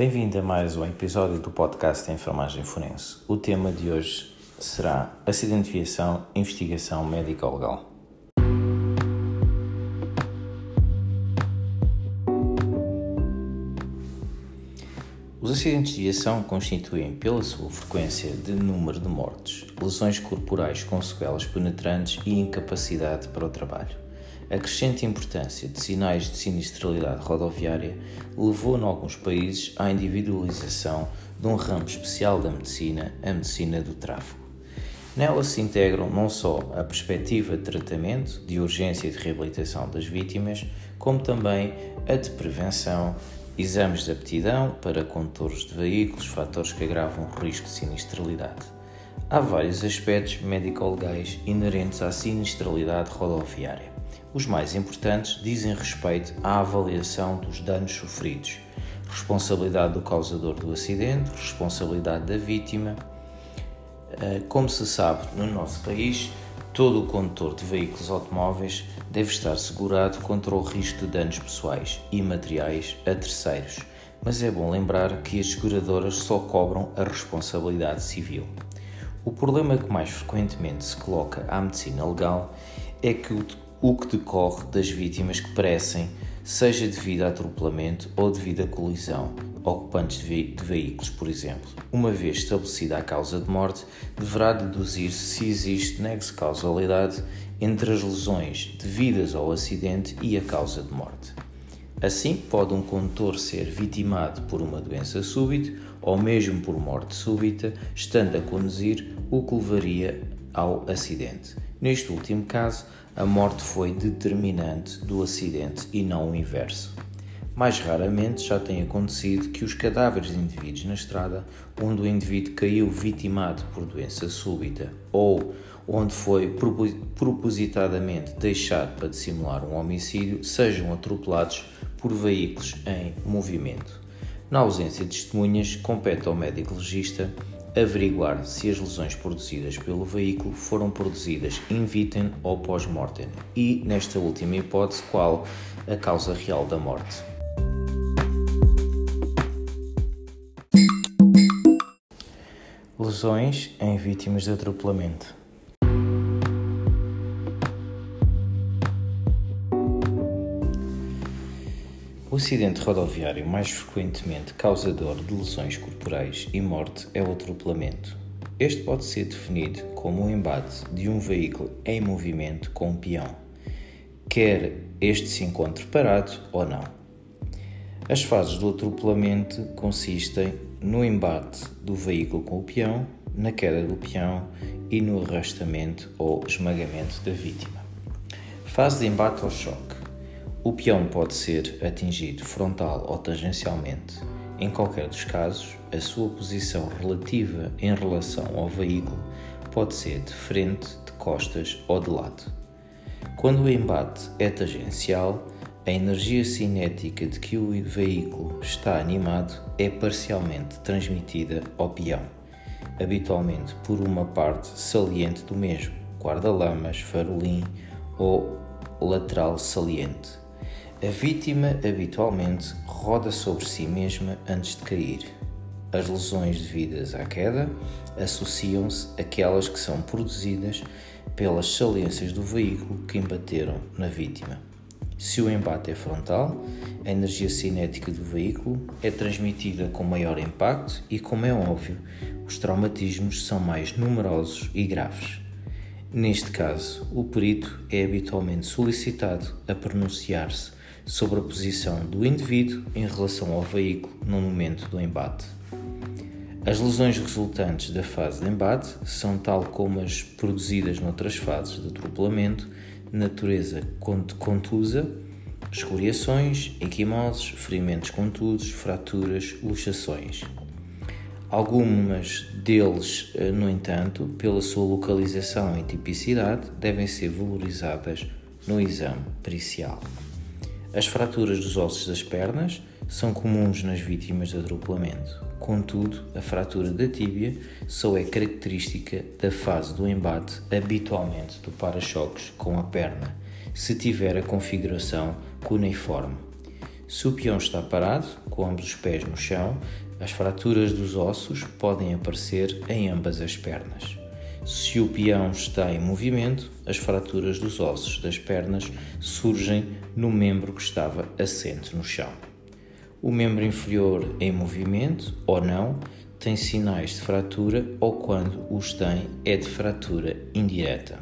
Bem-vindo a mais um episódio do podcast Enfermagem Forense. O tema de hoje será Acidente de Viação, Investigação Médico-Legal. Os acidentes de viação constituem, pela sua frequência de número de mortes, lesões corporais com sequelas penetrantes e incapacidade para o trabalho. A crescente importância de sinais de sinistralidade rodoviária levou, em alguns países, à individualização de um ramo especial da medicina, a medicina do tráfego. Nela se integram não só a perspectiva de tratamento, de urgência e de reabilitação das vítimas, como também a de prevenção, exames de aptidão para condutores de veículos, fatores que agravam o risco de sinistralidade. Há vários aspectos médico-legais inerentes à sinistralidade rodoviária. Os mais importantes dizem respeito à avaliação dos danos sofridos, responsabilidade do causador do acidente, responsabilidade da vítima. Eh, como se sabe, no nosso país, todo o condutor de veículos automóveis deve estar segurado contra o risco de danos pessoais e materiais a terceiros, mas é bom lembrar que as seguradoras só cobram a responsabilidade civil. O problema que mais frequentemente se coloca à medicina legal é que o que decorre das vítimas que perecem, seja devido a atropelamento ou devido a colisão, ocupantes de, veículos, por exemplo. Uma vez estabelecida a causa de morte, deverá deduzir se existe nexo causalidade entre as lesões devidas ao acidente e a causa de morte. Assim, pode um condutor ser vitimado por uma doença súbita ou mesmo por morte súbita, estando a conduzir, o que levaria ao acidente. Neste último caso, a morte foi determinante do acidente e não o inverso. Mais raramente já tem acontecido que os cadáveres de indivíduos na estrada, onde o indivíduo caiu vitimado por doença súbita ou onde foi propositadamente deixado para dissimular um homicídio, sejam atropelados por veículos em movimento. Na ausência de testemunhas, compete ao médico legista averiguar se as lesões produzidas pelo veículo foram produzidas in vitem ou pós-mortem e, nesta última hipótese, qual a causa real da morte. Lesões em vítimas de atropelamento. Acidente rodoviário mais frequentemente causador de lesões corporais e morte é o atropelamento. Este pode ser definido como o embate de um veículo em movimento com um peão, quer este se encontre parado ou não. As fases do atropelamento consistem no embate do veículo com o peão, na queda do peão e no arrastamento ou esmagamento da vítima. Fase de embate ao choque. O peão pode ser atingido frontal ou tangencialmente. Em qualquer dos casos, a sua posição relativa em relação ao veículo pode ser de frente, de costas ou de lado. Quando o embate é tangencial, a energia cinética de que o veículo está animado é parcialmente transmitida ao peão, habitualmente por uma parte saliente do mesmo, guarda-lamas, farolim ou lateral saliente. A vítima habitualmente roda sobre si mesma antes de cair. As lesões devidas à queda associam-se àquelas que são produzidas pelas saliências do veículo que embateram na vítima. Se o embate é frontal, a energia cinética do veículo é transmitida com maior impacto e, como é óbvio, os traumatismos são mais numerosos e graves. Neste caso, o perito é habitualmente solicitado a pronunciar-se sobre a posição do indivíduo em relação ao veículo no momento do embate. As lesões resultantes da fase de embate são, tal como as produzidas noutras fases de atropelamento, natureza contusa, escoriações, equimoses, ferimentos contusos, fraturas, luxações. Algumas deles, eh, no entanto, pela sua localização e tipicidade, devem ser valorizadas no exame pericial. As fraturas dos ossos das pernas são comuns nas vítimas de atropelamento. Contudo, a fratura da tíbia só é característica da fase do embate, habitualmente do para-choques com a perna, se tiver a configuração cuneiforme. Se o peão está parado, com ambos os pés no chão, as fraturas dos ossos podem aparecer em ambas as pernas. Se o peão está em movimento, as fraturas dos ossos das pernas surgem no membro que estava assente no chão. O membro inferior em movimento ou não tem sinais de fratura ou quando os tem é de fratura indireta.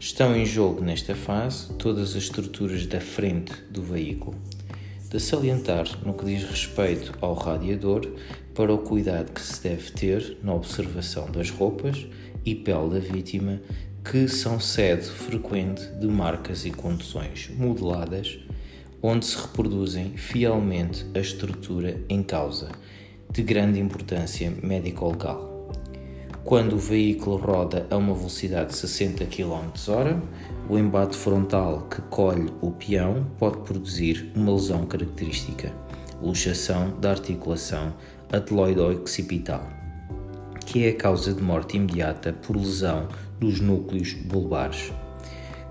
Estão em jogo nesta fase todas as estruturas da frente do veículo. De salientar no que diz respeito ao radiador para o cuidado que se deve ter na observação das roupas e pele da vítima, que são sede frequente de marcas e contusões modeladas, onde se reproduzem fielmente a estrutura em causa de grande importância médico-legal. Quando o veículo roda a uma velocidade de 60 km/h, o embate frontal que colhe o peão pode produzir uma lesão característica, luxação da articulação ateloide-occipital, que é a causa de morte imediata por lesão dos núcleos bulbares.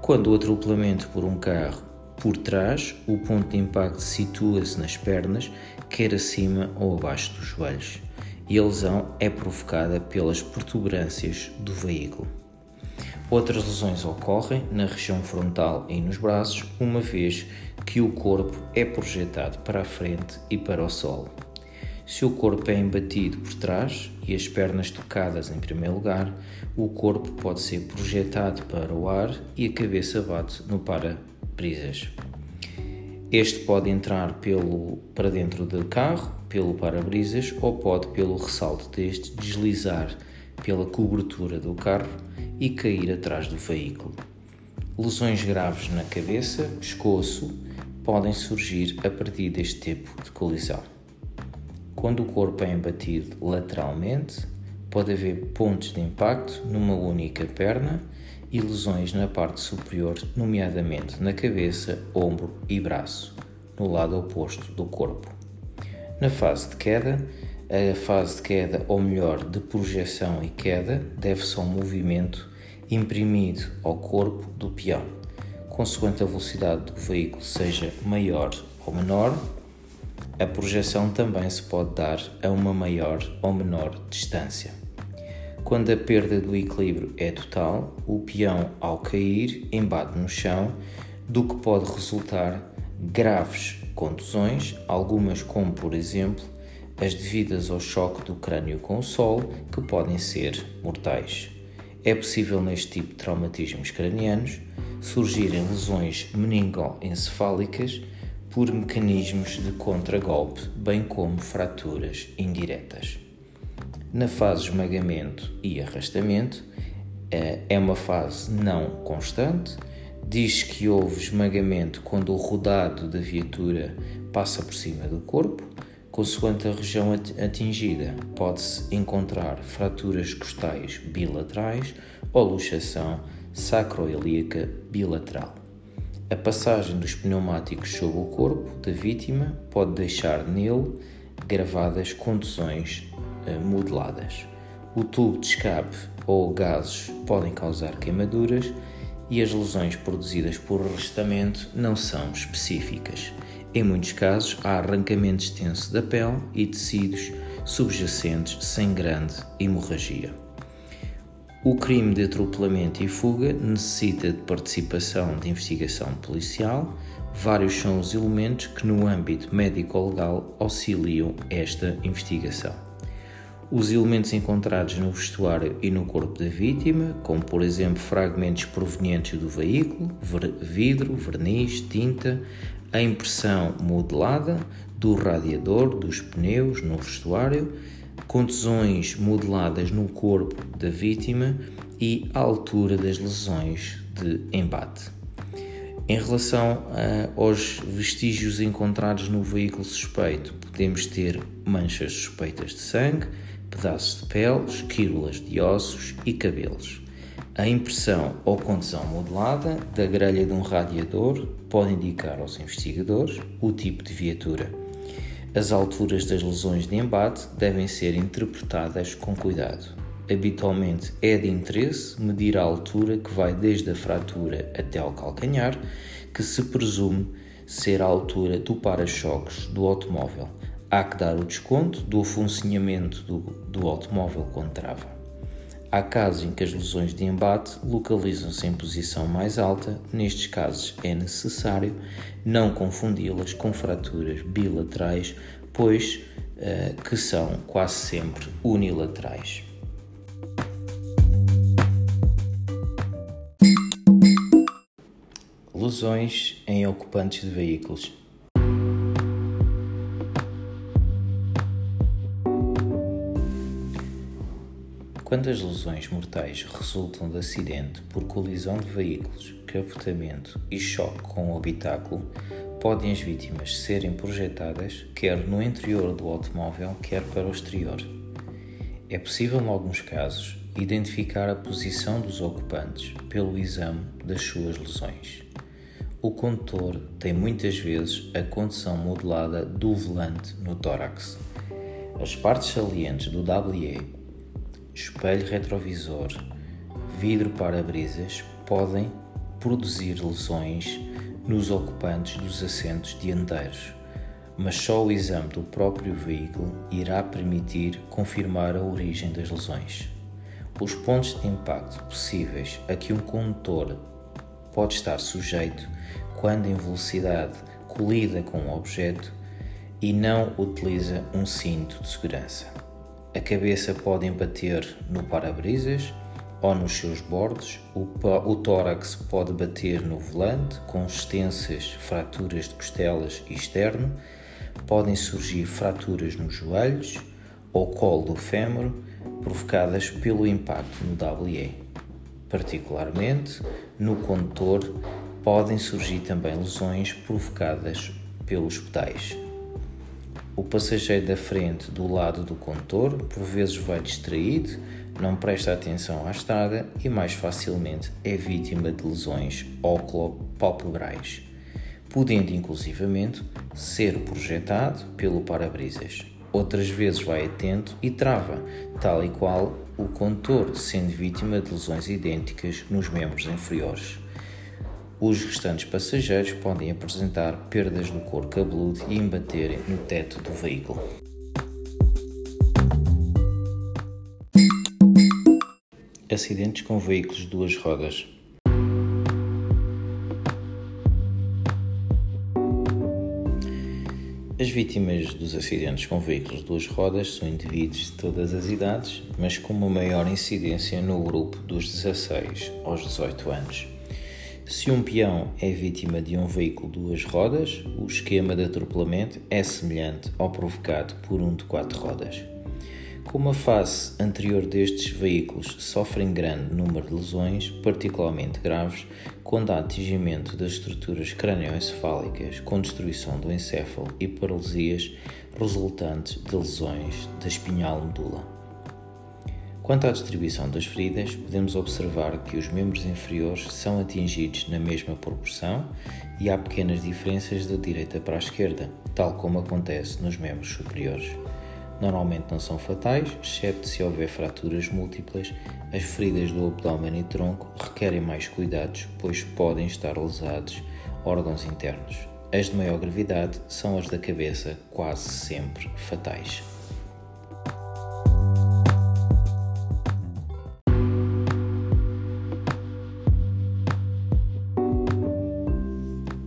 Quando o atropelamento por um carro por trás, o ponto de impacto situa-se nas pernas, quer acima ou abaixo dos joelhos, e a lesão é provocada pelas protuberâncias do veículo. Outras lesões ocorrem na região frontal e nos braços, uma vez que o corpo é projetado para a frente e para o solo. Se o corpo é embatido por trás e as pernas tocadas em primeiro lugar, o corpo pode ser projetado para o ar e a cabeça bate no para-brisas. Este pode entrar pelo, para dentro do carro, pelo para-brisas, ou pode, pelo ressalto deste, deslizar pela cobertura do carro e cair atrás do veículo. Lesões graves na cabeça, pescoço, podem surgir a partir deste tipo de colisão. Quando o corpo é embatido lateralmente, pode haver pontos de impacto numa única perna e lesões na parte superior, nomeadamente na cabeça, ombro e braço, no lado oposto do corpo. Na fase de queda, a fase de queda, ou melhor, de projeção e queda, deve-se ao movimento imprimido ao corpo do peão, consoante a velocidade do veículo seja maior ou menor. A projeção também se pode dar a uma maior ou menor distância. Quando a perda do equilíbrio é total, o peão, ao cair, embate no chão, do que pode resultar graves contusões, algumas como, por exemplo, as devidas ao choque do crânio com o solo, que podem ser mortais. É possível neste tipo de traumatismos cranianos surgirem lesões meningoencefálicas por mecanismos de contragolpe, bem como fraturas indiretas. Na fase de esmagamento e arrastamento, eh, é uma fase não constante. Diz que houve esmagamento quando o rodado da viatura passa por cima do corpo. Consoante a região atingida, pode-se encontrar fraturas costais bilaterais ou luxação sacroilíaca bilateral. A passagem dos pneumáticos sobre o corpo da vítima pode deixar nele gravadas contusões eh, modeladas. O tubo de escape ou gases podem causar queimaduras e as lesões produzidas por arrastamento não são específicas. Em muitos casos, há arrancamento extenso da pele e tecidos subjacentes sem grande hemorragia. O crime de atropelamento e fuga necessita de participação de investigação policial. Vários são os elementos que, no âmbito médico-legal, auxiliam esta investigação. Os elementos encontrados no vestuário e no corpo da vítima, como por exemplo fragmentos provenientes do veículo, vidro, verniz, tinta, a impressão modelada do radiador, dos pneus no vestuário, contusões modeladas no corpo da vítima e a altura das lesões de embate. Em relação a, aos vestígios encontrados no veículo suspeito, podemos ter manchas suspeitas de sangue, pedaços de pele, esquírulas de ossos e cabelos. A impressão ou contusão modelada da grelha de um radiador pode indicar aos investigadores o tipo de viatura. As alturas das lesões de embate devem ser interpretadas com cuidado. Habitualmente é de interesse medir a altura que vai desde a fratura até ao calcanhar, que se presume ser a altura do para-choques do automóvel. Há que dar o desconto do funcionamento do, do automóvel quando trava. Há casos em que as lesões de embate localizam-se em posição mais alta, nestes casos é necessário não confundi-las com fraturas bilaterais, pois uh, que são quase sempre unilaterais. Lesões em ocupantes de veículos. Quando as lesões mortais resultam de acidente por colisão de veículos, capotamento e choque com o habitáculo, podem as vítimas serem projetadas quer no interior do automóvel, quer para o exterior. É possível, em alguns casos, identificar a posição dos ocupantes pelo exame das suas lesões. O condutor tem muitas vezes a condição modelada do volante no tórax. As partes salientes do WE espelho retrovisor, vidro para-brisas podem produzir lesões nos ocupantes dos assentos dianteiros, mas só o exame do próprio veículo irá permitir confirmar a origem das lesões. Os pontos de impacto possíveis a que um condutor pode estar sujeito quando em velocidade colida com um objeto e não utiliza um cinto de segurança. A cabeça pode bater no para-brisas ou nos seus bordos, o, o tórax pode bater no volante com extensas fraturas de costelas externo, podem surgir fraturas nos joelhos ou colo do fémur provocadas pelo impacto no WE. Particularmente no condutor, podem surgir também lesões provocadas pelos pedais. O passageiro da frente, do lado do condutor, por vezes vai distraído, não presta atenção à estrada e mais facilmente é vítima de lesões oclo-palpebrais, podendo inclusivamente ser projetado pelo para-brisas. Outras vezes vai atento e trava, tal e qual o condutor, sendo vítima de lesões idênticas nos membros inferiores. Os restantes passageiros podem apresentar perdas no couro cabeludo e embaterem no teto do veículo. Acidentes com veículos de duas rodas. As vítimas dos acidentes com veículos de duas rodas são indivíduos de todas as idades, mas com uma maior incidência no grupo dos 16 aos 18 anos. Se um peão é vítima de um veículo de duas rodas, o esquema de atropelamento é semelhante ao provocado por um de quatro rodas. Como a face anterior destes veículos sofrem grande número de lesões, particularmente graves, quando há atingimento das estruturas crânioencefálicas com destruição do encéfalo e paralisias resultantes de lesões da espinhal medula. Quanto à distribuição das feridas, podemos observar que os membros inferiores são atingidos na mesma proporção e há pequenas diferenças da direita para a esquerda, tal como acontece nos membros superiores. Normalmente não são fatais, exceto se houver fraturas múltiplas. As feridas do abdômen e tronco requerem mais cuidados, pois podem estar lesados órgãos internos. As de maior gravidade são as da cabeça, quase sempre fatais.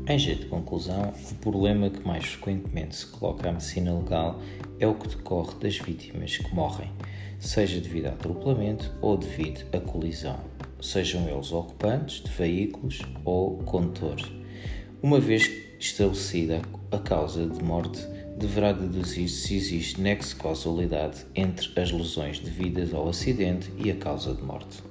Em jeito de conclusão, o problema que mais frequentemente se coloca à medicina legal é o que decorre das vítimas que morrem, seja devido a atropelamento ou devido a colisão, sejam eles ocupantes de veículos ou condutores. Uma vez estabelecida a causa de morte, deverá deduzir se existe nexo de causalidade entre as lesões devidas ao acidente e a causa de morte.